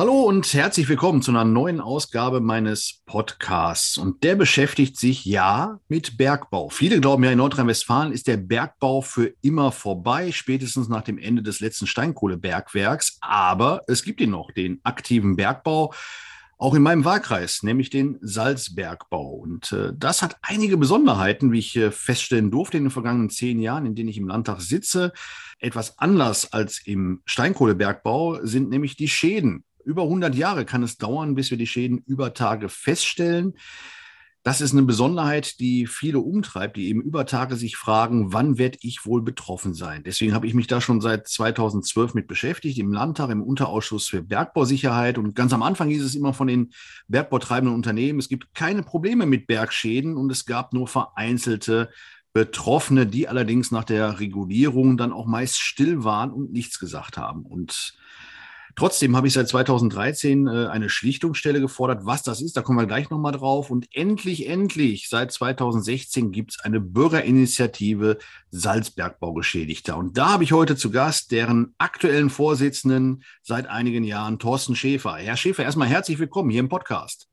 Hallo und herzlich willkommen zu einer neuen Ausgabe meines Podcasts. Und der beschäftigt sich ja mit Bergbau. Viele glauben ja, in Nordrhein-Westfalen ist der Bergbau für immer vorbei, spätestens nach dem Ende des letzten Steinkohlebergwerks. Aber es gibt ihn noch, den aktiven Bergbau. Auch in meinem Wahlkreis, nämlich den Salzbergbau. Und äh, das hat einige Besonderheiten, wie ich äh, feststellen durfte in den vergangenen zehn Jahren, in denen ich im Landtag sitze. Etwas anders als im Steinkohlebergbau sind nämlich die Schäden, über 100 Jahre kann es dauern, bis wir die Schäden über Tage feststellen. Das ist eine Besonderheit, die viele umtreibt, die eben über Tage sich fragen, wann werde ich wohl betroffen sein? Deswegen habe ich mich da schon seit 2012 mit beschäftigt, im Landtag, im Unterausschuss für Bergbausicherheit. Und ganz am Anfang hieß es immer von den bergbautreibenden Unternehmen, es gibt keine Probleme mit Bergschäden und es gab nur vereinzelte Betroffene, die allerdings nach der Regulierung dann auch meist still waren und nichts gesagt haben. Und Trotzdem habe ich seit 2013 äh, eine Schlichtungsstelle gefordert. Was das ist, da kommen wir gleich nochmal drauf. Und endlich, endlich, seit 2016 gibt es eine Bürgerinitiative Salzbergbaugeschädigter. Und da habe ich heute zu Gast deren aktuellen Vorsitzenden seit einigen Jahren, Thorsten Schäfer. Herr Schäfer, erstmal herzlich willkommen hier im Podcast.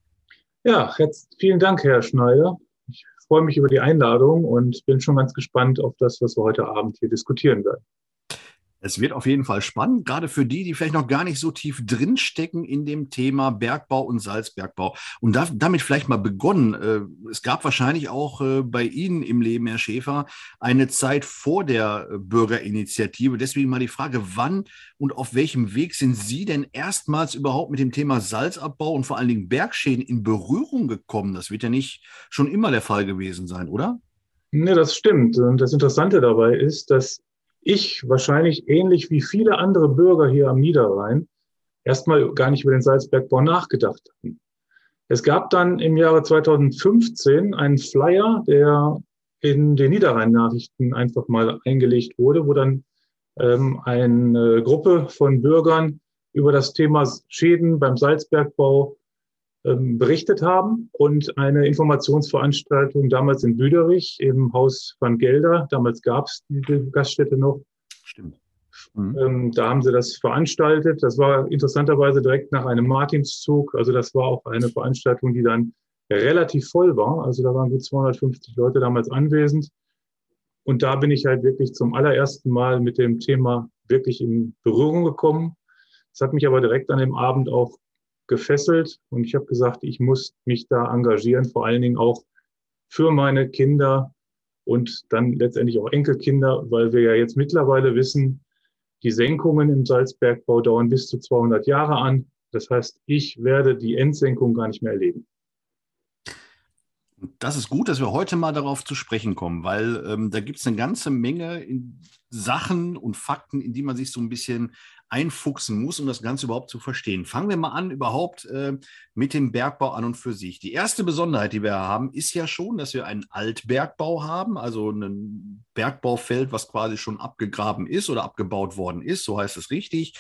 Ja, jetzt vielen Dank, Herr Schneider. Ich freue mich über die Einladung und bin schon ganz gespannt auf das, was wir heute Abend hier diskutieren werden. Es wird auf jeden Fall spannend, gerade für die, die vielleicht noch gar nicht so tief drinstecken in dem Thema Bergbau und Salzbergbau. Und da, damit vielleicht mal begonnen. Äh, es gab wahrscheinlich auch äh, bei Ihnen im Leben, Herr Schäfer, eine Zeit vor der äh, Bürgerinitiative. Deswegen mal die Frage, wann und auf welchem Weg sind Sie denn erstmals überhaupt mit dem Thema Salzabbau und vor allen Dingen Bergschäden in Berührung gekommen? Das wird ja nicht schon immer der Fall gewesen sein, oder? Ne, das stimmt. Und das Interessante dabei ist, dass ich wahrscheinlich ähnlich wie viele andere Bürger hier am Niederrhein erstmal gar nicht über den Salzbergbau nachgedacht hatten. Es gab dann im Jahre 2015 einen Flyer, der in den Niederrhein-Nachrichten einfach mal eingelegt wurde, wo dann ähm, eine Gruppe von Bürgern über das Thema Schäden beim Salzbergbau berichtet haben und eine Informationsveranstaltung damals in Büderich im Haus van Gelder, damals gab es diese Gaststätte noch. Stimmt. Mhm. Ähm, da haben sie das veranstaltet. Das war interessanterweise direkt nach einem Martinszug. Also das war auch eine Veranstaltung, die dann relativ voll war. Also da waren gut 250 Leute damals anwesend. Und da bin ich halt wirklich zum allerersten Mal mit dem Thema wirklich in Berührung gekommen. Es hat mich aber direkt an dem Abend auch gefesselt und ich habe gesagt, ich muss mich da engagieren, vor allen Dingen auch für meine Kinder und dann letztendlich auch Enkelkinder, weil wir ja jetzt mittlerweile wissen, die Senkungen im Salzbergbau dauern bis zu 200 Jahre an. Das heißt, ich werde die Endsenkung gar nicht mehr erleben. Das ist gut, dass wir heute mal darauf zu sprechen kommen, weil ähm, da gibt es eine ganze Menge Sachen und Fakten, in die man sich so ein bisschen einfuchsen muss, um das Ganze überhaupt zu verstehen. Fangen wir mal an überhaupt äh, mit dem Bergbau an und für sich. Die erste Besonderheit, die wir haben, ist ja schon, dass wir einen Altbergbau haben, also ein Bergbaufeld, was quasi schon abgegraben ist oder abgebaut worden ist, so heißt es richtig.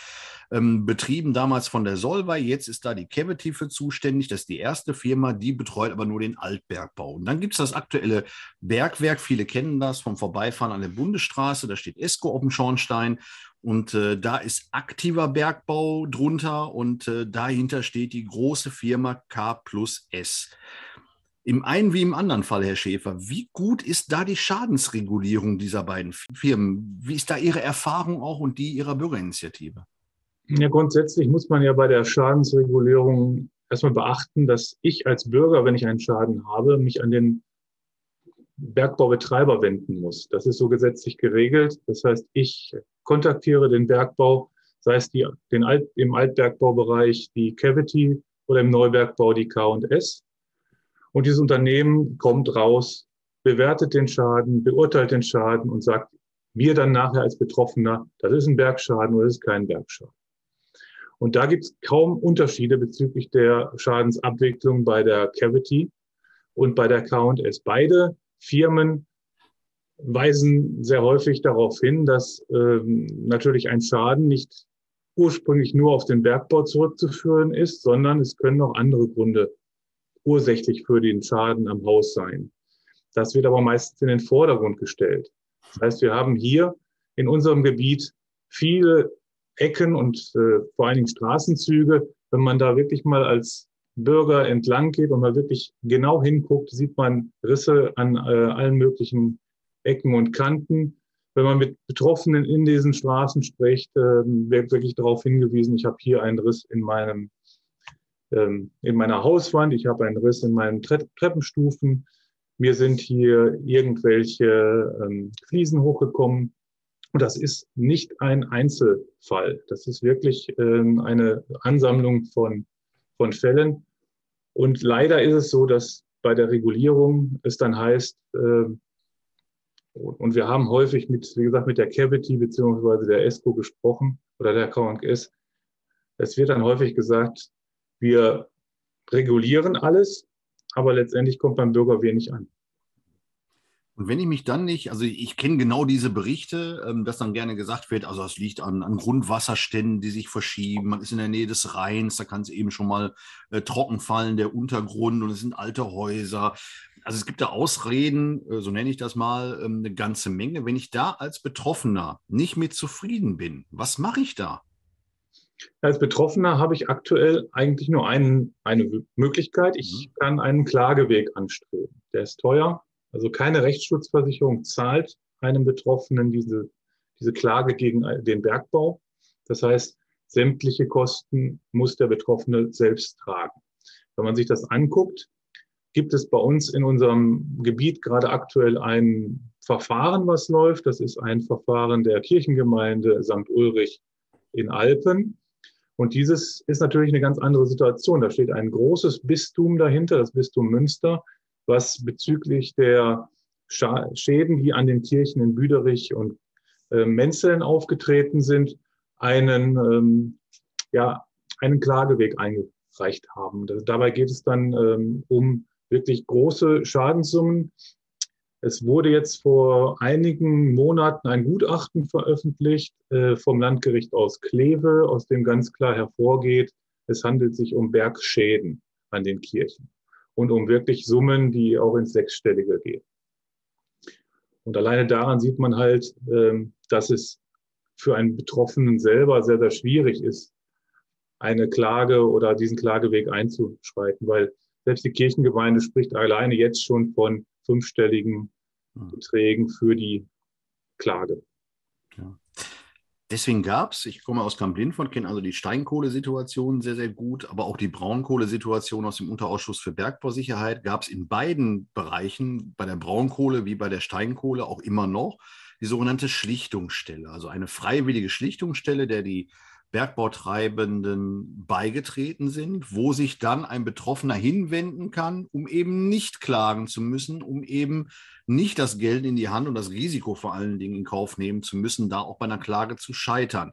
Ähm, betrieben damals von der Solvay, jetzt ist da die Cavity für zuständig. Das ist die erste Firma, die betreut aber nur den Altbergbau. Und dann gibt es das aktuelle Bergwerk, viele kennen das vom Vorbeifahren an der Bundesstraße, da steht Esco auf dem Schornstein. Und äh, da ist aktiver Bergbau drunter und äh, dahinter steht die große Firma K plus S. Im einen wie im anderen Fall, Herr Schäfer, wie gut ist da die Schadensregulierung dieser beiden Firmen? Wie ist da Ihre Erfahrung auch und die Ihrer Bürgerinitiative? Ja, grundsätzlich muss man ja bei der Schadensregulierung erstmal beachten, dass ich als Bürger, wenn ich einen Schaden habe, mich an den Bergbaubetreiber wenden muss. Das ist so gesetzlich geregelt. Das heißt, ich kontaktiere den Bergbau, sei es die, den Alt, im Altbergbaubereich die Cavity oder im Neubergbau die K&S. Und dieses Unternehmen kommt raus, bewertet den Schaden, beurteilt den Schaden und sagt mir dann nachher als Betroffener, das ist ein Bergschaden oder das ist kein Bergschaden. Und da gibt es kaum Unterschiede bezüglich der Schadensabwicklung bei der Cavity und bei der K&S. Beide Firmen weisen sehr häufig darauf hin, dass ähm, natürlich ein Schaden nicht ursprünglich nur auf den Bergbau zurückzuführen ist, sondern es können auch andere Gründe ursächlich für den Schaden am Haus sein. Das wird aber meistens in den Vordergrund gestellt. Das heißt, wir haben hier in unserem Gebiet viele Ecken und äh, vor allen Dingen Straßenzüge, wenn man da wirklich mal als Bürger entlang geht und mal wirklich genau hinguckt, sieht man Risse an äh, allen möglichen Ecken und Kanten. Wenn man mit Betroffenen in diesen Straßen spricht, äh, wird wirklich darauf hingewiesen, ich habe hier einen Riss in meinem ähm, in meiner Hauswand, ich habe einen Riss in meinen Tre Treppenstufen, mir sind hier irgendwelche ähm, Fliesen hochgekommen. Und das ist nicht ein Einzelfall. Das ist wirklich ähm, eine Ansammlung von, von Fällen. Und leider ist es so, dass bei der Regulierung es dann heißt, äh, und wir haben häufig mit, wie gesagt, mit der Cavity beziehungsweise der ESCO gesprochen oder der KNS. Es wird dann häufig gesagt, wir regulieren alles, aber letztendlich kommt beim Bürger wenig an. Und wenn ich mich dann nicht, also ich kenne genau diese Berichte, ähm, dass dann gerne gesagt wird, also es liegt an, an, Grundwasserständen, die sich verschieben, man ist in der Nähe des Rheins, da kann es eben schon mal äh, trocken fallen, der Untergrund und es sind alte Häuser. Also es gibt da Ausreden, äh, so nenne ich das mal, ähm, eine ganze Menge. Wenn ich da als Betroffener nicht mit zufrieden bin, was mache ich da? Als Betroffener habe ich aktuell eigentlich nur einen, eine Möglichkeit. Ich mhm. kann einen Klageweg anstreben. Der ist teuer. Also keine Rechtsschutzversicherung zahlt einem Betroffenen diese, diese Klage gegen den Bergbau. Das heißt, sämtliche Kosten muss der Betroffene selbst tragen. Wenn man sich das anguckt, gibt es bei uns in unserem Gebiet gerade aktuell ein Verfahren, was läuft. Das ist ein Verfahren der Kirchengemeinde St. Ulrich in Alpen. Und dieses ist natürlich eine ganz andere Situation. Da steht ein großes Bistum dahinter, das Bistum Münster, was bezüglich der Schäden, die an den Kirchen in Büderich und äh, Menzeln aufgetreten sind, einen, ähm, ja, einen Klageweg eingereicht haben. Dabei geht es dann ähm, um wirklich große Schadenssummen. Es wurde jetzt vor einigen Monaten ein Gutachten veröffentlicht äh, vom Landgericht aus Kleve, aus dem ganz klar hervorgeht, es handelt sich um Bergschäden an den Kirchen und um wirklich Summen, die auch ins Sechsstellige gehen. Und alleine daran sieht man halt, ähm, dass es für einen Betroffenen selber sehr, sehr schwierig ist, eine Klage oder diesen Klageweg einzuschreiten, weil selbst die Kirchengemeinde spricht alleine jetzt schon von fünfstelligen hm. Beträgen für die Klage. Ja. Deswegen gab es, ich komme aus Kamp-Lindfort, kenne also die Steinkohlesituation sehr, sehr gut, aber auch die Braunkohlesituation aus dem Unterausschuss für Bergbausicherheit gab es in beiden Bereichen, bei der Braunkohle wie bei der Steinkohle auch immer noch, die sogenannte Schlichtungsstelle, also eine freiwillige Schlichtungsstelle, der die Bergbautreibenden beigetreten sind, wo sich dann ein Betroffener hinwenden kann, um eben nicht klagen zu müssen, um eben nicht das Geld in die Hand und das Risiko vor allen Dingen in Kauf nehmen zu müssen, da auch bei einer Klage zu scheitern.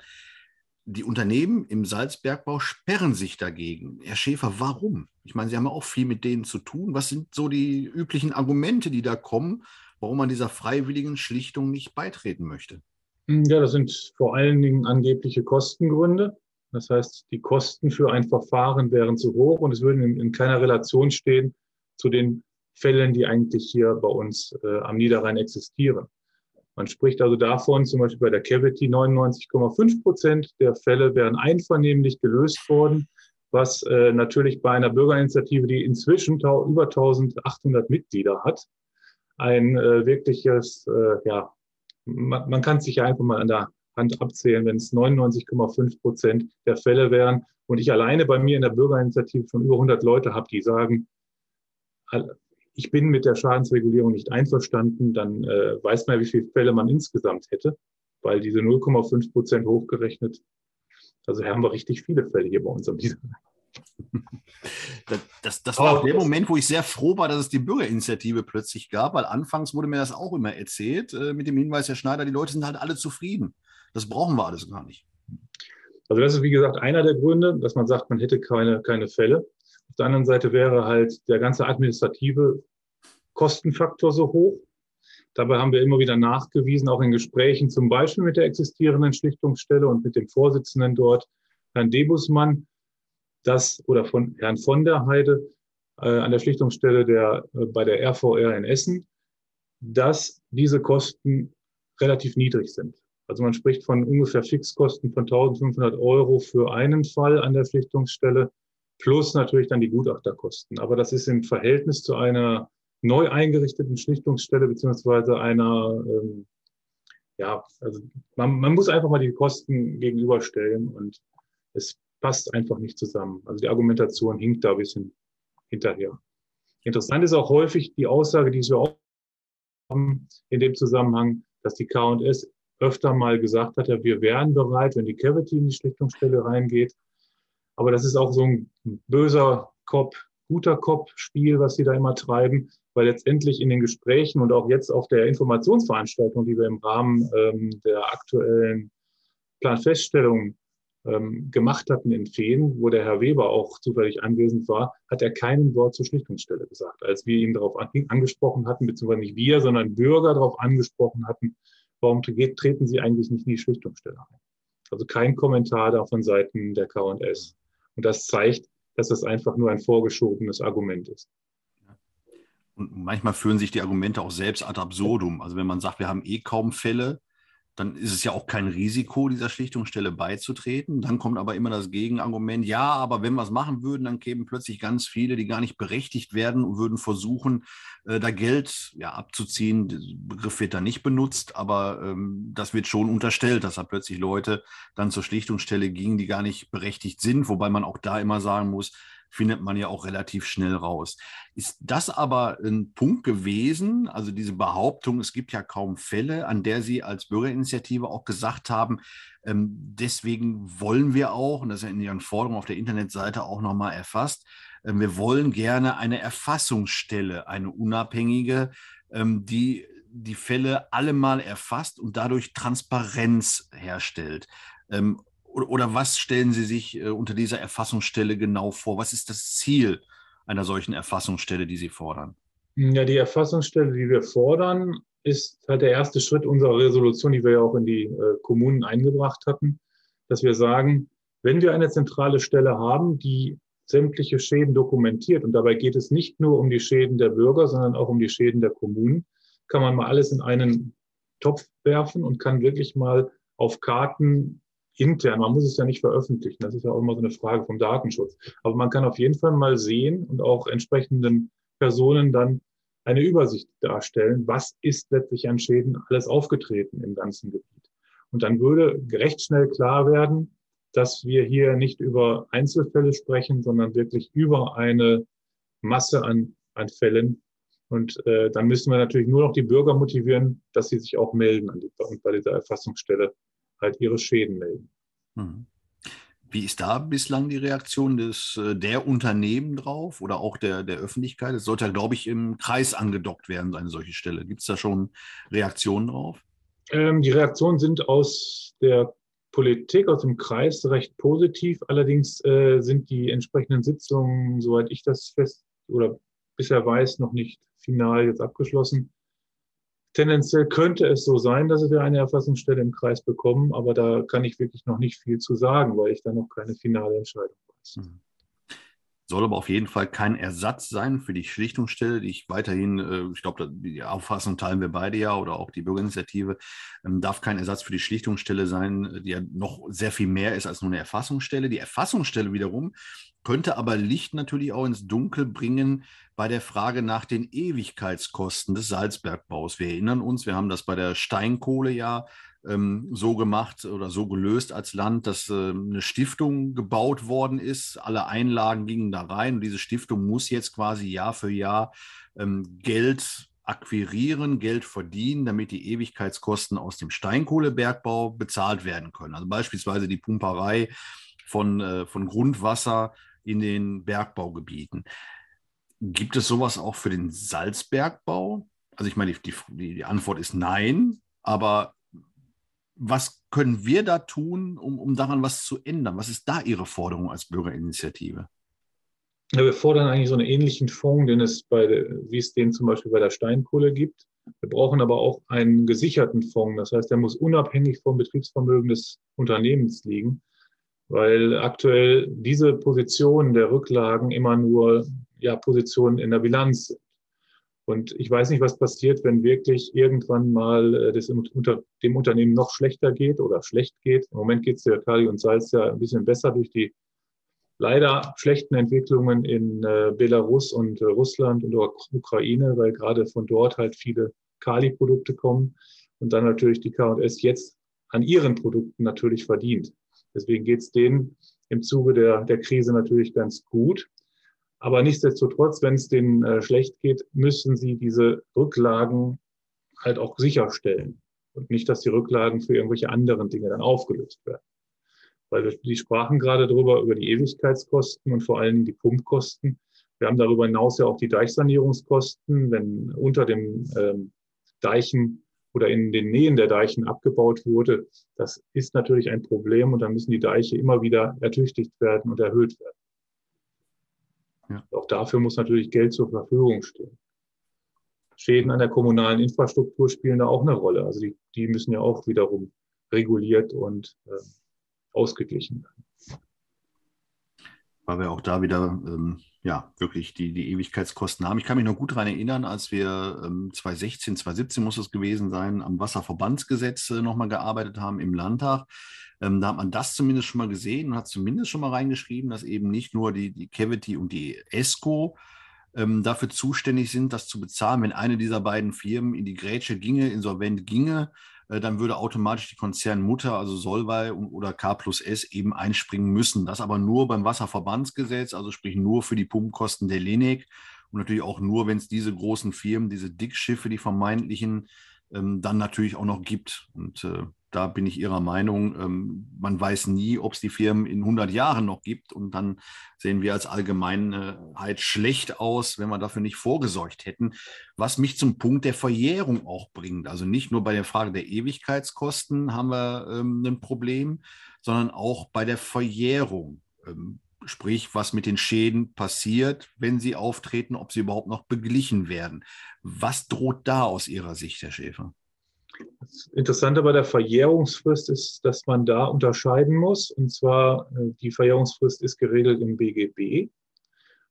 Die Unternehmen im Salzbergbau sperren sich dagegen. Herr Schäfer, warum? Ich meine, Sie haben ja auch viel mit denen zu tun. Was sind so die üblichen Argumente, die da kommen, warum man dieser freiwilligen Schlichtung nicht beitreten möchte? Hm, ja, das sind vor allen Dingen angebliche Kostengründe. Das heißt, die Kosten für ein Verfahren wären zu hoch und es würden in, in keiner Relation stehen zu den Fällen, die eigentlich hier bei uns äh, am Niederrhein existieren. Man spricht also davon, zum Beispiel bei der Cavity 99,5 Prozent der Fälle wären einvernehmlich gelöst worden, was äh, natürlich bei einer Bürgerinitiative, die inzwischen über 1800 Mitglieder hat, ein äh, wirkliches äh, ja, man, man kann sich ja einfach mal an der Hand abzählen, wenn es 99,5 Prozent der Fälle wären und ich alleine bei mir in der Bürgerinitiative von über 100 Leute habe, die sagen, ich bin mit der Schadensregulierung nicht einverstanden, dann äh, weiß man, wie viele Fälle man insgesamt hätte, weil diese 0,5 Prozent hochgerechnet, also haben wir richtig viele Fälle hier bei uns am Diesel. Das, das, das war auch der Moment, wo ich sehr froh war, dass es die Bürgerinitiative plötzlich gab, weil anfangs wurde mir das auch immer erzählt, äh, mit dem Hinweis, Herr Schneider, die Leute sind halt alle zufrieden. Das brauchen wir alles gar nicht. Also das ist, wie gesagt, einer der Gründe, dass man sagt, man hätte keine, keine Fälle. Auf der anderen Seite wäre halt der ganze administrative Kostenfaktor so hoch. Dabei haben wir immer wieder nachgewiesen, auch in Gesprächen, zum Beispiel mit der existierenden Schlichtungsstelle und mit dem Vorsitzenden dort, Herrn Debusmann, dass, oder von Herrn von der Heide äh, an der Schlichtungsstelle der, äh, bei der RVR in Essen, dass diese Kosten relativ niedrig sind. Also man spricht von ungefähr Fixkosten von 1500 Euro für einen Fall an der Schlichtungsstelle plus natürlich dann die Gutachterkosten. Aber das ist im Verhältnis zu einer neu eingerichteten Schlichtungsstelle beziehungsweise einer, ähm, ja, also man, man muss einfach mal die Kosten gegenüberstellen und es passt einfach nicht zusammen. Also die Argumentation hinkt da ein bisschen hinterher. Interessant ist auch häufig die Aussage, die wir haben in dem Zusammenhang, dass die K&S öfter mal gesagt hat, ja, wir wären bereit, wenn die Cavity in die Schlichtungsstelle reingeht, aber das ist auch so ein böser Kopf, guter Kopf-Spiel, was sie da immer treiben, weil letztendlich in den Gesprächen und auch jetzt auf der Informationsveranstaltung, die wir im Rahmen ähm, der aktuellen Planfeststellung ähm, gemacht hatten in Feen, wo der Herr Weber auch zufällig anwesend war, hat er keinen Wort zur Schlichtungsstelle gesagt. Als wir ihn darauf an, angesprochen hatten, beziehungsweise nicht wir, sondern Bürger darauf angesprochen hatten, warum treten Sie eigentlich nicht in die Schlichtungsstelle ein? Also kein Kommentar da von Seiten der K&S. Und das zeigt, dass das einfach nur ein vorgeschobenes Argument ist. Und manchmal führen sich die Argumente auch selbst ad absurdum. Also wenn man sagt, wir haben eh kaum Fälle, dann ist es ja auch kein Risiko, dieser Schlichtungsstelle beizutreten. Dann kommt aber immer das Gegenargument, ja, aber wenn wir es machen würden, dann kämen plötzlich ganz viele, die gar nicht berechtigt werden und würden versuchen, äh, da Geld ja, abzuziehen. Der Begriff wird da nicht benutzt, aber ähm, das wird schon unterstellt, dass da plötzlich Leute dann zur Schlichtungsstelle gingen, die gar nicht berechtigt sind, wobei man auch da immer sagen muss, findet man ja auch relativ schnell raus. Ist das aber ein Punkt gewesen, also diese Behauptung, es gibt ja kaum Fälle, an der Sie als Bürgerinitiative auch gesagt haben, ähm, deswegen wollen wir auch, und das ist ja in Ihren Forderungen auf der Internetseite auch nochmal erfasst, äh, wir wollen gerne eine Erfassungsstelle, eine unabhängige, ähm, die die Fälle alle mal erfasst und dadurch Transparenz herstellt. Ähm, oder, oder was stellen Sie sich äh, unter dieser Erfassungsstelle genau vor? Was ist das Ziel einer solchen Erfassungsstelle, die Sie fordern? Ja, die Erfassungsstelle, die wir fordern, ist halt der erste Schritt unserer Resolution, die wir ja auch in die äh, Kommunen eingebracht hatten, dass wir sagen, wenn wir eine zentrale Stelle haben, die sämtliche Schäden dokumentiert, und dabei geht es nicht nur um die Schäden der Bürger, sondern auch um die Schäden der Kommunen, kann man mal alles in einen Topf werfen und kann wirklich mal auf Karten intern, man muss es ja nicht veröffentlichen, das ist ja auch immer so eine Frage vom Datenschutz. Aber man kann auf jeden Fall mal sehen und auch entsprechenden Personen dann eine Übersicht darstellen, was ist letztlich an Schäden alles aufgetreten im ganzen Gebiet. Und dann würde recht schnell klar werden, dass wir hier nicht über Einzelfälle sprechen, sondern wirklich über eine Masse an, an Fällen. Und äh, dann müssen wir natürlich nur noch die Bürger motivieren, dass sie sich auch melden an die, bei dieser Erfassungsstelle halt ihre Schäden melden. Mhm. Wie ist da bislang die Reaktion des, äh, der Unternehmen drauf oder auch der, der Öffentlichkeit? Es sollte ja, glaube ich, im Kreis angedockt werden, eine solche Stelle. Gibt es da schon Reaktionen drauf? Ähm, die Reaktionen sind aus der Politik, aus dem Kreis recht positiv. Allerdings äh, sind die entsprechenden Sitzungen, soweit ich das fest oder bisher weiß, noch nicht final jetzt abgeschlossen. Tendenziell könnte es so sein, dass wir eine Erfassungsstelle im Kreis bekommen, aber da kann ich wirklich noch nicht viel zu sagen, weil ich da noch keine finale Entscheidung weiß. Mhm. Soll aber auf jeden Fall kein Ersatz sein für die Schlichtungsstelle, die ich weiterhin, äh, ich glaube, die Auffassung teilen wir beide ja oder auch die Bürgerinitiative, ähm, darf kein Ersatz für die Schlichtungsstelle sein, die ja noch sehr viel mehr ist als nur eine Erfassungsstelle. Die Erfassungsstelle wiederum könnte aber Licht natürlich auch ins Dunkel bringen bei der Frage nach den Ewigkeitskosten des Salzbergbaus. Wir erinnern uns, wir haben das bei der Steinkohle ja ähm, so gemacht oder so gelöst als Land, dass äh, eine Stiftung gebaut worden ist. Alle Einlagen gingen da rein und diese Stiftung muss jetzt quasi Jahr für Jahr ähm, Geld akquirieren, Geld verdienen, damit die Ewigkeitskosten aus dem Steinkohlebergbau bezahlt werden können. Also beispielsweise die Pumperei von, äh, von Grundwasser in den Bergbaugebieten. Gibt es sowas auch für den Salzbergbau? Also ich meine, die, die, die Antwort ist nein, aber was können wir da tun, um, um daran was zu ändern? Was ist da Ihre Forderung als Bürgerinitiative? Ja, wir fordern eigentlich so einen ähnlichen Fonds, den es bei, wie es den zum Beispiel bei der Steinkohle gibt. Wir brauchen aber auch einen gesicherten Fonds. Das heißt, der muss unabhängig vom Betriebsvermögen des Unternehmens liegen weil aktuell diese Positionen der Rücklagen immer nur ja, Positionen in der Bilanz. Und ich weiß nicht, was passiert, wenn wirklich irgendwann mal äh, das unter, dem Unternehmen noch schlechter geht oder schlecht geht. Im Moment geht es der Kali und Salz ja ein bisschen besser durch die leider schlechten Entwicklungen in äh, Belarus und äh, Russland und Ukraine, weil gerade von dort halt viele Kali-Produkte kommen und dann natürlich die K&S jetzt an ihren Produkten natürlich verdient. Deswegen geht es denen im Zuge der, der Krise natürlich ganz gut. Aber nichtsdestotrotz, wenn es denen äh, schlecht geht, müssen sie diese Rücklagen halt auch sicherstellen. Und nicht, dass die Rücklagen für irgendwelche anderen Dinge dann aufgelöst werden. Weil wir, die sprachen gerade darüber, über die Ewigkeitskosten und vor allem die Pumpkosten. Wir haben darüber hinaus ja auch die Deichsanierungskosten, wenn unter dem ähm, Deichen oder in den Nähen der Deichen abgebaut wurde. Das ist natürlich ein Problem und dann müssen die Deiche immer wieder ertüchtigt werden und erhöht werden. Ja. Auch dafür muss natürlich Geld zur Verfügung stehen. Schäden an der kommunalen Infrastruktur spielen da auch eine Rolle. Also die, die müssen ja auch wiederum reguliert und äh, ausgeglichen werden. Weil wir auch da wieder ähm, ja wirklich die, die Ewigkeitskosten haben. Ich kann mich noch gut daran erinnern, als wir ähm, 2016, 2017 muss es gewesen sein, am Wasserverbandsgesetz äh, nochmal gearbeitet haben im Landtag. Ähm, da hat man das zumindest schon mal gesehen und hat zumindest schon mal reingeschrieben, dass eben nicht nur die, die Cavity und die ESCO ähm, dafür zuständig sind, das zu bezahlen. Wenn eine dieser beiden Firmen in die Grätsche ginge, insolvent ginge, dann würde automatisch die Konzernmutter, also Solvay oder K plus S, eben einspringen müssen. Das aber nur beim Wasserverbandsgesetz, also sprich nur für die Pumpkosten der Lenek und natürlich auch nur, wenn es diese großen Firmen, diese Dickschiffe, die vermeintlichen, ähm, dann natürlich auch noch gibt. Und äh, da bin ich Ihrer Meinung. Ähm, man weiß nie, ob es die Firmen in 100 Jahren noch gibt. Und dann sehen wir als Allgemeinheit schlecht aus, wenn wir dafür nicht vorgesorgt hätten. Was mich zum Punkt der Verjährung auch bringt. Also nicht nur bei der Frage der Ewigkeitskosten haben wir ähm, ein Problem, sondern auch bei der Verjährung. Ähm, sprich, was mit den Schäden passiert, wenn sie auftreten, ob sie überhaupt noch beglichen werden. Was droht da aus Ihrer Sicht, Herr Schäfer? Das Interessante bei der Verjährungsfrist ist, dass man da unterscheiden muss. Und zwar, äh, die Verjährungsfrist ist geregelt im BGB.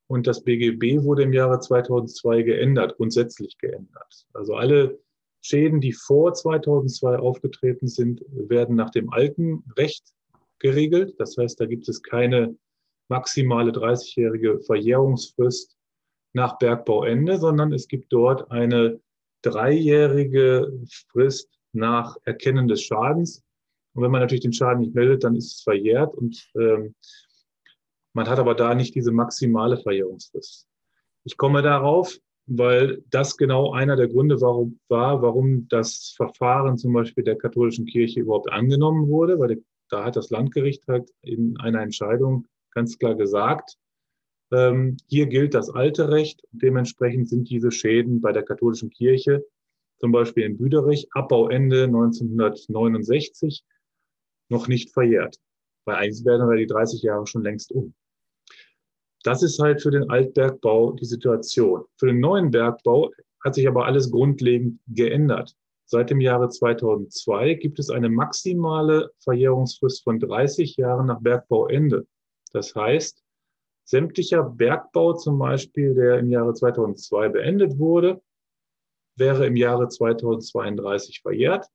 Und das BGB wurde im Jahre 2002 geändert, grundsätzlich geändert. Also alle Schäden, die vor 2002 aufgetreten sind, werden nach dem alten Recht geregelt. Das heißt, da gibt es keine maximale 30-jährige Verjährungsfrist nach Bergbauende, sondern es gibt dort eine dreijährige Frist nach Erkennen des Schadens. Und wenn man natürlich den Schaden nicht meldet, dann ist es verjährt und ähm, man hat aber da nicht diese maximale Verjährungsfrist. Ich komme darauf, weil das genau einer der Gründe warum, war, warum das Verfahren zum Beispiel der katholischen Kirche überhaupt angenommen wurde, weil da hat das Landgericht halt in einer Entscheidung ganz klar gesagt, hier gilt das alte Recht. Dementsprechend sind diese Schäden bei der katholischen Kirche, zum Beispiel in Büderich, Abbauende 1969, noch nicht verjährt. Bei eigentlich werden wir die 30 Jahre schon längst um. Das ist halt für den Altbergbau die Situation. Für den neuen Bergbau hat sich aber alles grundlegend geändert. Seit dem Jahre 2002 gibt es eine maximale Verjährungsfrist von 30 Jahren nach Bergbauende. Das heißt, Sämtlicher Bergbau zum Beispiel, der im Jahre 2002 beendet wurde, wäre im Jahre 2032 verjährt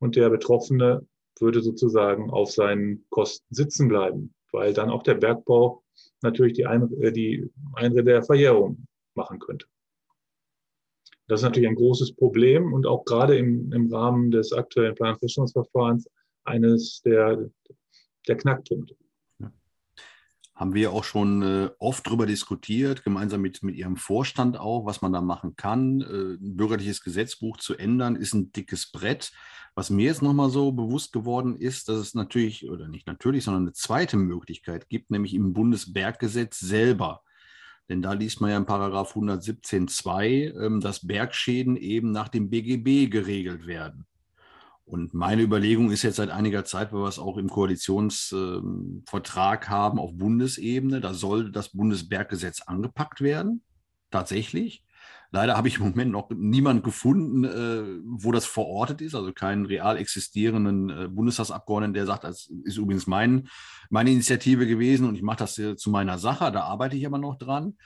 und der Betroffene würde sozusagen auf seinen Kosten sitzen bleiben, weil dann auch der Bergbau natürlich die, Ein äh, die Einrede der Verjährung machen könnte. Das ist natürlich ein großes Problem und auch gerade im, im Rahmen des aktuellen Planfeststellungsverfahrens eines der, der Knackpunkte haben wir auch schon äh, oft darüber diskutiert, gemeinsam mit, mit Ihrem Vorstand auch, was man da machen kann. Äh, ein bürgerliches Gesetzbuch zu ändern, ist ein dickes Brett. Was mir jetzt nochmal so bewusst geworden ist, dass es natürlich, oder nicht natürlich, sondern eine zweite Möglichkeit gibt, nämlich im Bundesberggesetz selber. Denn da liest man ja in Paragraph 117.2, ähm, dass Bergschäden eben nach dem BGB geregelt werden. Und meine Überlegung ist jetzt seit einiger Zeit, weil wir es auch im Koalitionsvertrag haben auf Bundesebene, da soll das Bundesberggesetz angepackt werden, tatsächlich. Leider habe ich im Moment noch niemand gefunden, äh, wo das verortet ist, also keinen real existierenden äh, Bundestagsabgeordneten, der sagt, das ist übrigens mein, meine Initiative gewesen und ich mache das zu meiner Sache, da arbeite ich aber noch dran.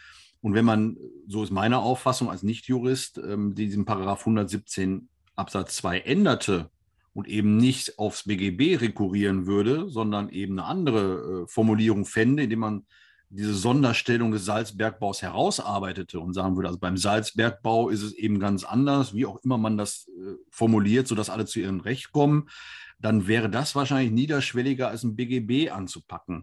Und wenn man, so ist meine Auffassung als Nichtjurist, ähm, diesen Paragraph 117 Absatz 2 änderte und eben nicht aufs BGB rekurrieren würde, sondern eben eine andere äh, Formulierung fände, indem man diese Sonderstellung des Salzbergbaus herausarbeitete und sagen würde, also beim Salzbergbau ist es eben ganz anders, wie auch immer man das äh, formuliert, sodass alle zu ihrem Recht kommen, dann wäre das wahrscheinlich niederschwelliger als ein BGB anzupacken.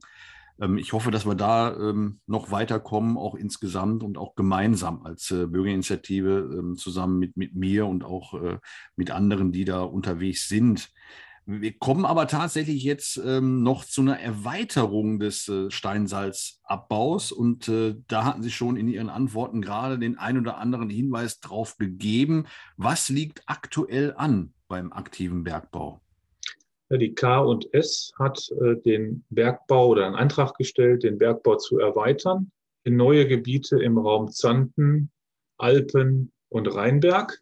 Ähm, ich hoffe, dass wir da ähm, noch weiterkommen, auch insgesamt und auch gemeinsam als äh, Bürgerinitiative ähm, zusammen mit, mit mir und auch äh, mit anderen, die da unterwegs sind. Wir kommen aber tatsächlich jetzt ähm, noch zu einer Erweiterung des äh, Steinsalzabbaus und äh, da hatten Sie schon in Ihren Antworten gerade den ein oder anderen Hinweis drauf gegeben. Was liegt aktuell an beim aktiven Bergbau? Die K&S hat äh, den Bergbau oder einen Antrag gestellt, den Bergbau zu erweitern in neue Gebiete im Raum Zanten, Alpen und Rheinberg.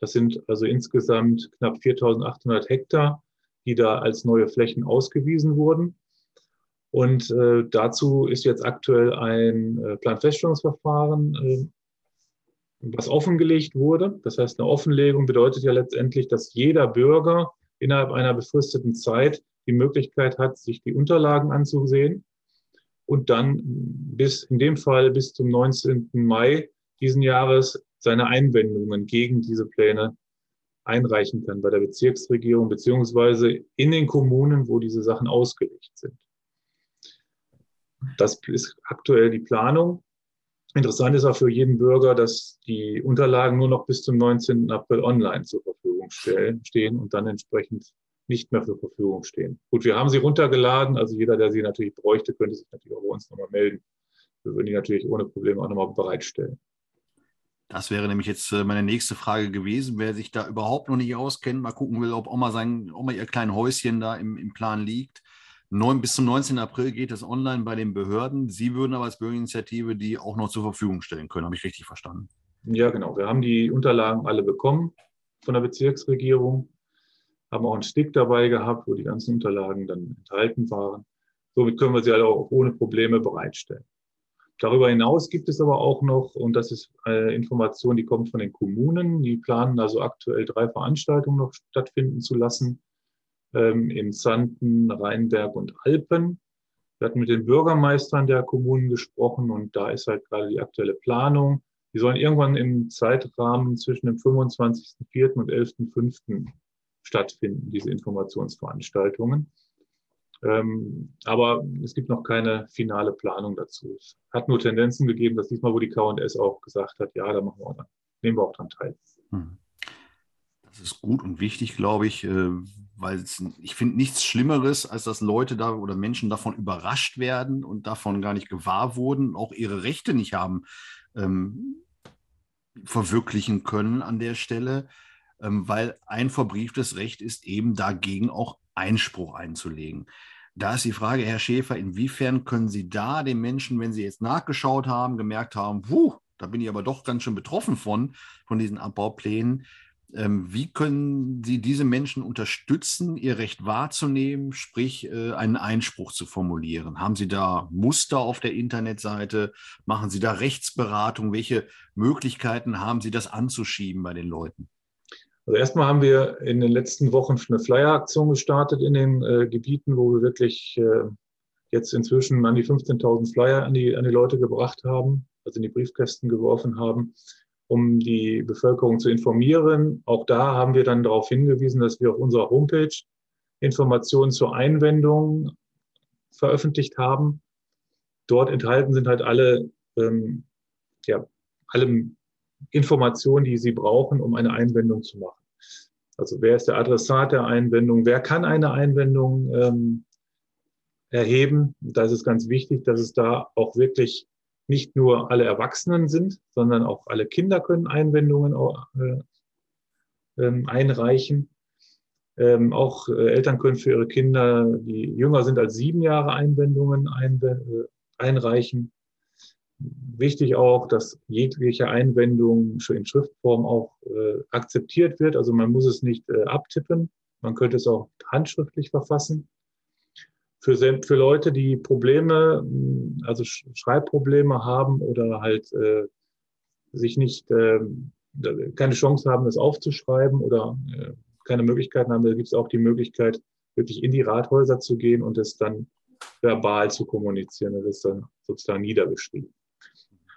Das sind also insgesamt knapp 4.800 Hektar, die da als neue Flächen ausgewiesen wurden. Und äh, dazu ist jetzt aktuell ein äh, Planfeststellungsverfahren, äh, was offengelegt wurde. Das heißt, eine Offenlegung bedeutet ja letztendlich, dass jeder Bürger innerhalb einer befristeten Zeit die Möglichkeit hat, sich die Unterlagen anzusehen und dann bis, in dem Fall bis zum 19. Mai diesen Jahres seine Einwendungen gegen diese Pläne einreichen kann bei der Bezirksregierung beziehungsweise in den Kommunen, wo diese Sachen ausgelegt sind. Das ist aktuell die Planung. Interessant ist auch für jeden Bürger, dass die Unterlagen nur noch bis zum 19. April online zur Verfügung stehen und dann entsprechend nicht mehr zur Verfügung stehen. Gut, wir haben sie runtergeladen, also jeder, der sie natürlich bräuchte, könnte sich natürlich auch bei uns nochmal melden. Wir würden die natürlich ohne Probleme auch nochmal bereitstellen. Das wäre nämlich jetzt äh, meine nächste Frage gewesen. Wer sich da überhaupt noch nicht auskennt, mal gucken will, ob Oma, sein, Oma ihr kleines Häuschen da im, im Plan liegt 9, bis zum 19. April geht es online bei den Behörden. Sie würden aber als Bürgerinitiative die auch noch zur Verfügung stellen können. Habe ich richtig verstanden? Ja, genau. Wir haben die Unterlagen alle bekommen von der Bezirksregierung, haben auch einen Stick dabei gehabt, wo die ganzen Unterlagen dann enthalten waren. Somit können wir sie alle auch ohne Probleme bereitstellen. Darüber hinaus gibt es aber auch noch, und das ist eine Information, die kommt von den Kommunen, die planen also aktuell drei Veranstaltungen noch stattfinden zu lassen ähm, in Sanden, Rheinberg und Alpen. Wir hatten mit den Bürgermeistern der Kommunen gesprochen und da ist halt gerade die aktuelle Planung. Die sollen irgendwann im Zeitrahmen zwischen dem 25.04. und 11.05. stattfinden, diese Informationsveranstaltungen. Ähm, aber es gibt noch keine finale Planung dazu. Es hat nur Tendenzen gegeben, dass diesmal, wo die KS auch gesagt hat, ja, da machen wir auch, nehmen wir auch dran teil. Hm. Das ist gut und wichtig, glaube ich, äh, weil ich finde nichts Schlimmeres, als dass Leute da oder Menschen davon überrascht werden und davon gar nicht gewahr wurden, auch ihre Rechte nicht haben ähm, verwirklichen können an der Stelle, ähm, weil ein verbrieftes Recht ist eben dagegen auch Einspruch einzulegen. Da ist die Frage, Herr Schäfer, inwiefern können Sie da den Menschen, wenn Sie jetzt nachgeschaut haben, gemerkt haben, puh, da bin ich aber doch ganz schön betroffen von, von diesen Abbauplänen, wie können Sie diese Menschen unterstützen, ihr Recht wahrzunehmen, sprich äh, einen Einspruch zu formulieren? Haben Sie da Muster auf der Internetseite? Machen Sie da Rechtsberatung? Welche Möglichkeiten haben Sie, das anzuschieben bei den Leuten? Also erstmal haben wir in den letzten Wochen eine Flyer-Aktion gestartet in den äh, Gebieten, wo wir wirklich äh, jetzt inzwischen an die 15.000 Flyer an die, an die Leute gebracht haben, also in die Briefkästen geworfen haben um die Bevölkerung zu informieren. Auch da haben wir dann darauf hingewiesen, dass wir auf unserer Homepage Informationen zur Einwendung veröffentlicht haben. Dort enthalten sind halt alle, ähm, ja, alle Informationen, die Sie brauchen, um eine Einwendung zu machen. Also wer ist der Adressat der Einwendung? Wer kann eine Einwendung ähm, erheben? Da ist es ganz wichtig, dass es da auch wirklich nicht nur alle Erwachsenen sind, sondern auch alle Kinder können Einwendungen äh, äh, einreichen. Ähm, auch äh, Eltern können für ihre Kinder, die jünger sind als sieben Jahre, Einwendungen äh, einreichen. Wichtig auch, dass jegliche Einwendung schon in Schriftform auch akzeptiert wird. Also man muss es nicht abtippen. Man könnte es auch handschriftlich verfassen. Für, für Leute, die Probleme, also Schreibprobleme haben oder halt äh, sich nicht, äh, keine Chance haben, das aufzuschreiben oder äh, keine Möglichkeiten haben, da gibt es auch die Möglichkeit, wirklich in die Rathäuser zu gehen und es dann verbal zu kommunizieren. Das ist dann sozusagen niedergeschrieben.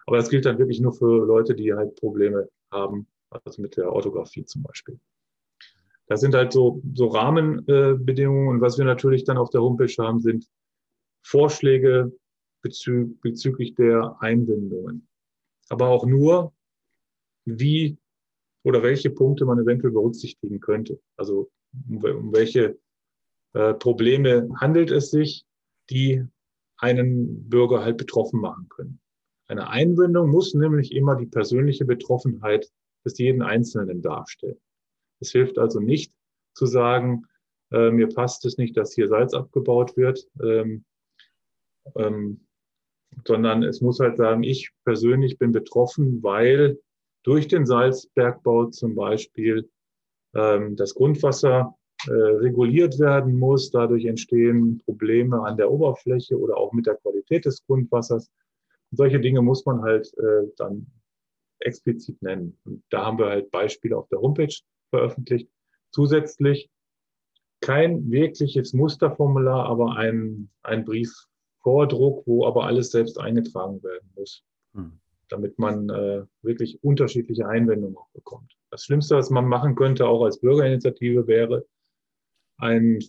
Aber das gilt dann wirklich nur für Leute, die halt Probleme haben, also mit der Orthographie zum Beispiel. Das sind halt so, so Rahmenbedingungen. und was wir natürlich dann auf der Homepage haben, sind Vorschläge bezü bezüglich der Einbindungen. Aber auch nur, wie oder welche Punkte man eventuell berücksichtigen könnte. Also um, um welche äh, Probleme handelt es sich, die einen Bürger halt betroffen machen können. Eine Einbindung muss nämlich immer die persönliche Betroffenheit des jeden Einzelnen darstellen. Es hilft also nicht zu sagen, äh, mir passt es nicht, dass hier Salz abgebaut wird, ähm, ähm, sondern es muss halt sagen, ich persönlich bin betroffen, weil durch den Salzbergbau zum Beispiel ähm, das Grundwasser äh, reguliert werden muss. Dadurch entstehen Probleme an der Oberfläche oder auch mit der Qualität des Grundwassers. Und solche Dinge muss man halt äh, dann explizit nennen. Und da haben wir halt Beispiele auf der Homepage veröffentlicht. Zusätzlich kein wirkliches Musterformular, aber ein, ein Briefvordruck, wo aber alles selbst eingetragen werden muss, hm. damit man äh, wirklich unterschiedliche Einwendungen auch bekommt. Das Schlimmste, was man machen könnte, auch als Bürgerinitiative, wäre, ein,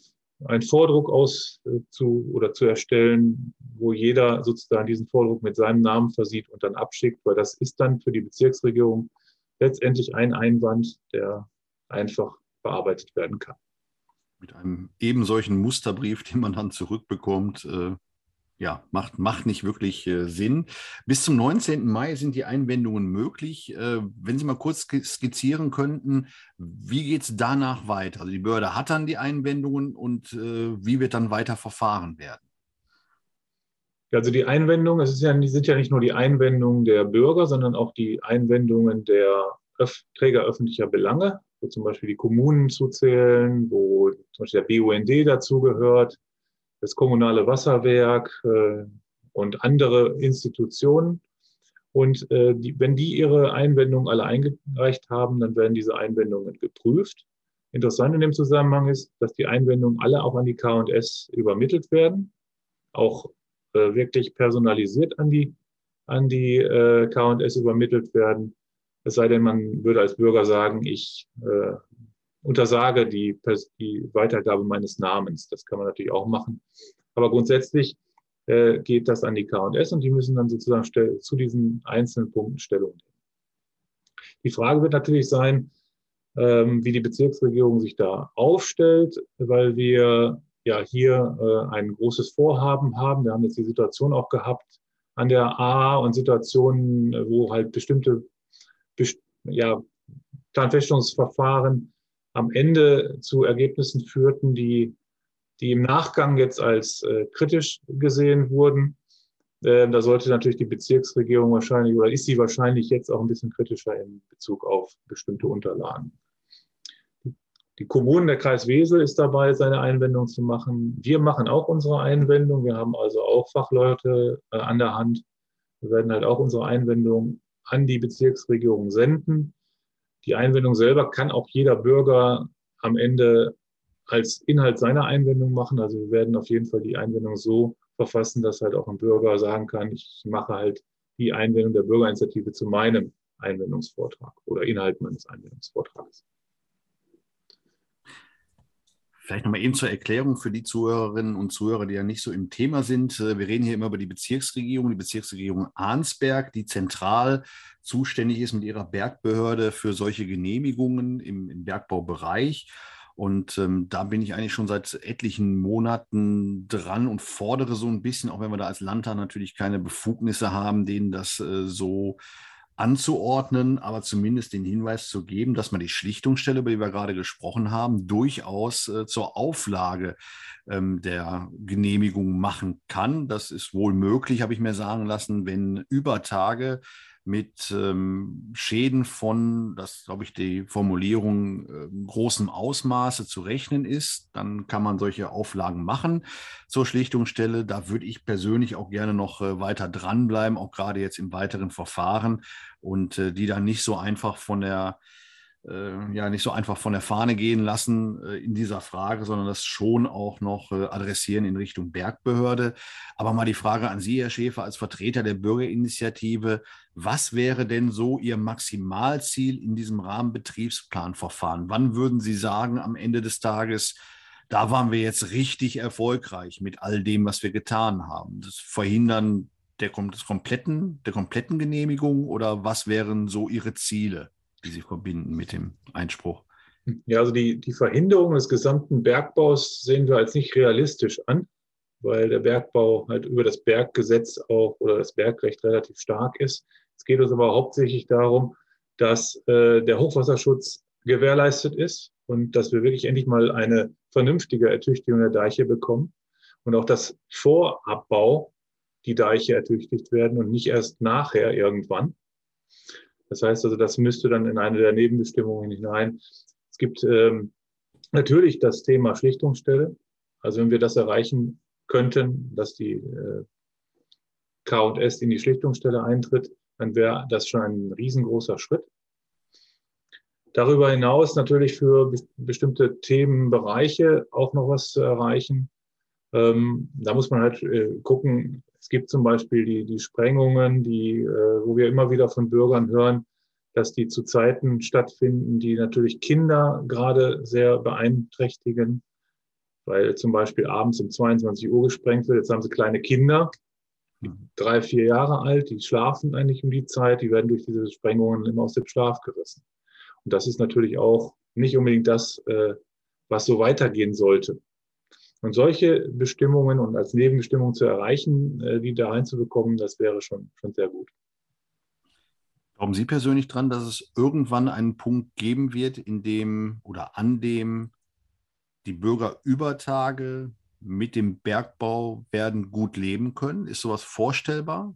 ein Vordruck aus äh, zu oder zu erstellen, wo jeder sozusagen diesen Vordruck mit seinem Namen versieht und dann abschickt, weil das ist dann für die Bezirksregierung letztendlich ein Einwand, der einfach bearbeitet werden kann. Mit einem eben solchen Musterbrief, den man dann zurückbekommt, äh, ja, macht, macht nicht wirklich äh, Sinn. Bis zum 19. Mai sind die Einwendungen möglich. Äh, wenn Sie mal kurz skizzieren könnten, wie geht es danach weiter? Also die Behörde hat dann die Einwendungen und äh, wie wird dann weiter verfahren werden? Also die Einwendungen, es ist ja, sind ja nicht nur die Einwendungen der Bürger, sondern auch die Einwendungen der Träger öffentlicher Belange, wo zum Beispiel die Kommunen zuzählen, wo zum Beispiel der BUND dazugehört, das kommunale Wasserwerk äh, und andere Institutionen. Und äh, die, wenn die ihre Einwendungen alle eingereicht haben, dann werden diese Einwendungen geprüft. Interessant in dem Zusammenhang ist, dass die Einwendungen alle auch an die KS übermittelt werden, auch äh, wirklich personalisiert an die, an die äh, KS übermittelt werden. Es sei denn, man würde als Bürger sagen, ich äh, untersage die, die Weitergabe meines Namens. Das kann man natürlich auch machen. Aber grundsätzlich äh, geht das an die KS und die müssen dann sozusagen zu diesen einzelnen Punkten Stellung nehmen. Die Frage wird natürlich sein, ähm, wie die Bezirksregierung sich da aufstellt, weil wir ja hier äh, ein großes Vorhaben haben. Wir haben jetzt die Situation auch gehabt an der A und Situationen, wo halt bestimmte ja, Planfeststellungsverfahren am Ende zu Ergebnissen führten, die, die im Nachgang jetzt als äh, kritisch gesehen wurden. Äh, da sollte natürlich die Bezirksregierung wahrscheinlich oder ist sie wahrscheinlich jetzt auch ein bisschen kritischer in Bezug auf bestimmte Unterlagen. Die Kommunen, der Kreis Wesel ist dabei, seine Einwendung zu machen. Wir machen auch unsere Einwendung. Wir haben also auch Fachleute äh, an der Hand. Wir werden halt auch unsere Einwendung an die Bezirksregierung senden. Die Einwendung selber kann auch jeder Bürger am Ende als Inhalt seiner Einwendung machen. Also wir werden auf jeden Fall die Einwendung so verfassen, dass halt auch ein Bürger sagen kann, ich mache halt die Einwendung der Bürgerinitiative zu meinem Einwendungsvortrag oder Inhalt meines Einwendungsvortrags. Vielleicht nochmal eben zur Erklärung für die Zuhörerinnen und Zuhörer, die ja nicht so im Thema sind. Äh, wir reden hier immer über die Bezirksregierung, die Bezirksregierung Arnsberg, die zentral zuständig ist mit ihrer Bergbehörde für solche Genehmigungen im, im Bergbaubereich. Und ähm, da bin ich eigentlich schon seit etlichen Monaten dran und fordere so ein bisschen, auch wenn wir da als Landtag natürlich keine Befugnisse haben, denen das äh, so anzuordnen, aber zumindest den Hinweis zu geben, dass man die Schlichtungsstelle, über die wir gerade gesprochen haben, durchaus äh, zur Auflage ähm, der Genehmigung machen kann. Das ist wohl möglich, habe ich mir sagen lassen, wenn über Tage mit ähm, Schäden von, das glaube ich die Formulierung, äh, großem Ausmaße zu rechnen ist, dann kann man solche Auflagen machen zur Schlichtungsstelle. Da würde ich persönlich auch gerne noch äh, weiter dranbleiben, auch gerade jetzt im weiteren Verfahren und äh, die dann nicht so einfach von der ja nicht so einfach von der Fahne gehen lassen äh, in dieser Frage, sondern das schon auch noch äh, adressieren in Richtung Bergbehörde. Aber mal die Frage an Sie, Herr Schäfer, als Vertreter der Bürgerinitiative, was wäre denn so Ihr Maximalziel in diesem Rahmenbetriebsplanverfahren? Wann würden Sie sagen, am Ende des Tages, da waren wir jetzt richtig erfolgreich mit all dem, was wir getan haben? Das Verhindern der, des kompletten, der kompletten Genehmigung oder was wären so Ihre Ziele? Die Sie verbinden mit dem Einspruch? Ja, also die, die Verhinderung des gesamten Bergbaus sehen wir als nicht realistisch an, weil der Bergbau halt über das Berggesetz auch oder das Bergrecht relativ stark ist. Es geht uns aber hauptsächlich darum, dass äh, der Hochwasserschutz gewährleistet ist und dass wir wirklich endlich mal eine vernünftige Ertüchtigung der Deiche bekommen und auch dass Vorabbau die Deiche ertüchtigt werden und nicht erst nachher irgendwann. Das heißt also, das müsste dann in eine der Nebenbestimmungen hinein. Es gibt ähm, natürlich das Thema Schlichtungsstelle. Also wenn wir das erreichen könnten, dass die äh, K&S in die Schlichtungsstelle eintritt, dann wäre das schon ein riesengroßer Schritt. Darüber hinaus natürlich für bestimmte Themenbereiche auch noch was zu erreichen. Ähm, da muss man halt äh, gucken, es gibt zum Beispiel die, die Sprengungen, die, äh, wo wir immer wieder von Bürgern hören, dass die zu Zeiten stattfinden, die natürlich Kinder gerade sehr beeinträchtigen, weil zum Beispiel abends um 22 Uhr gesprengt wird. Jetzt haben sie kleine Kinder, drei, vier Jahre alt, die schlafen eigentlich um die Zeit, die werden durch diese Sprengungen immer aus dem Schlaf gerissen. Und das ist natürlich auch nicht unbedingt das, äh, was so weitergehen sollte. Und solche Bestimmungen und als Nebenbestimmung zu erreichen, äh, die da reinzubekommen, das wäre schon, schon sehr gut. Glauben Sie persönlich dran, dass es irgendwann einen Punkt geben wird, in dem oder an dem die Bürger über Tage mit dem Bergbau werden gut leben können? Ist sowas vorstellbar?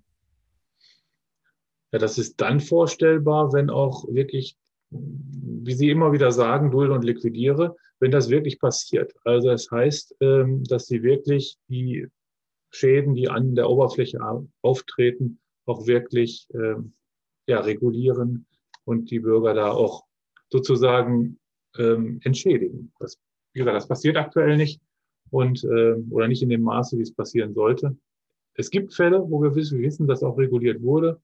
Ja, das ist dann vorstellbar, wenn auch wirklich wie Sie immer wieder sagen, dulde und liquidiere, wenn das wirklich passiert. Also das heißt, ähm, dass Sie wirklich die Schäden, die an der Oberfläche auftreten, auch wirklich ähm, ja, regulieren und die Bürger da auch sozusagen ähm, entschädigen. Das, wie gesagt, das passiert aktuell nicht und oder nicht in dem Maße, wie es passieren sollte. Es gibt Fälle, wo wir wissen, wir wissen, dass auch reguliert wurde.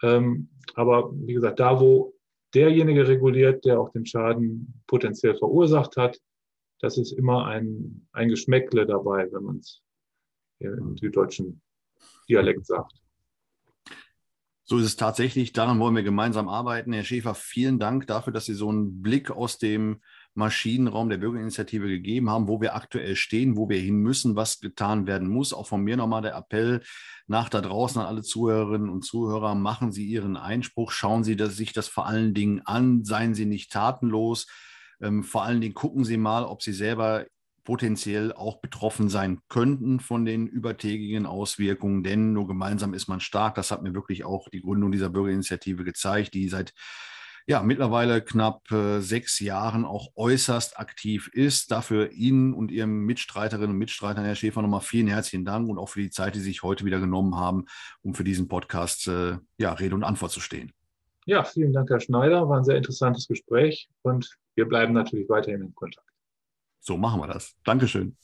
aber wie gesagt, da, wo derjenige reguliert, der auch den Schaden potenziell verursacht hat. Das ist immer ein, ein Geschmäckle dabei, wenn man es im süddeutschen Dialekt sagt. So ist es tatsächlich. Daran wollen wir gemeinsam arbeiten. Herr Schäfer, vielen Dank dafür, dass Sie so einen Blick aus dem Maschinenraum der Bürgerinitiative gegeben haben, wo wir aktuell stehen, wo wir hin müssen, was getan werden muss. Auch von mir nochmal der Appell nach da draußen an alle Zuhörerinnen und Zuhörer, machen Sie Ihren Einspruch, schauen Sie sich das vor allen Dingen an, seien Sie nicht tatenlos. Ähm, vor allen Dingen gucken Sie mal, ob Sie selber potenziell auch betroffen sein könnten von den übertägigen Auswirkungen, denn nur gemeinsam ist man stark. Das hat mir wirklich auch die Gründung dieser Bürgerinitiative gezeigt, die seit ja, mittlerweile knapp äh, sechs Jahren auch äußerst aktiv ist. Dafür Ihnen und Ihrem Mitstreiterinnen und Mitstreitern, Herr Schäfer, nochmal vielen herzlichen Dank und auch für die Zeit, die Sie sich heute wieder genommen haben, um für diesen Podcast äh, ja, Rede und Antwort zu stehen. Ja, vielen Dank, Herr Schneider. War ein sehr interessantes Gespräch und wir bleiben natürlich weiterhin in Kontakt. So machen wir das. Dankeschön.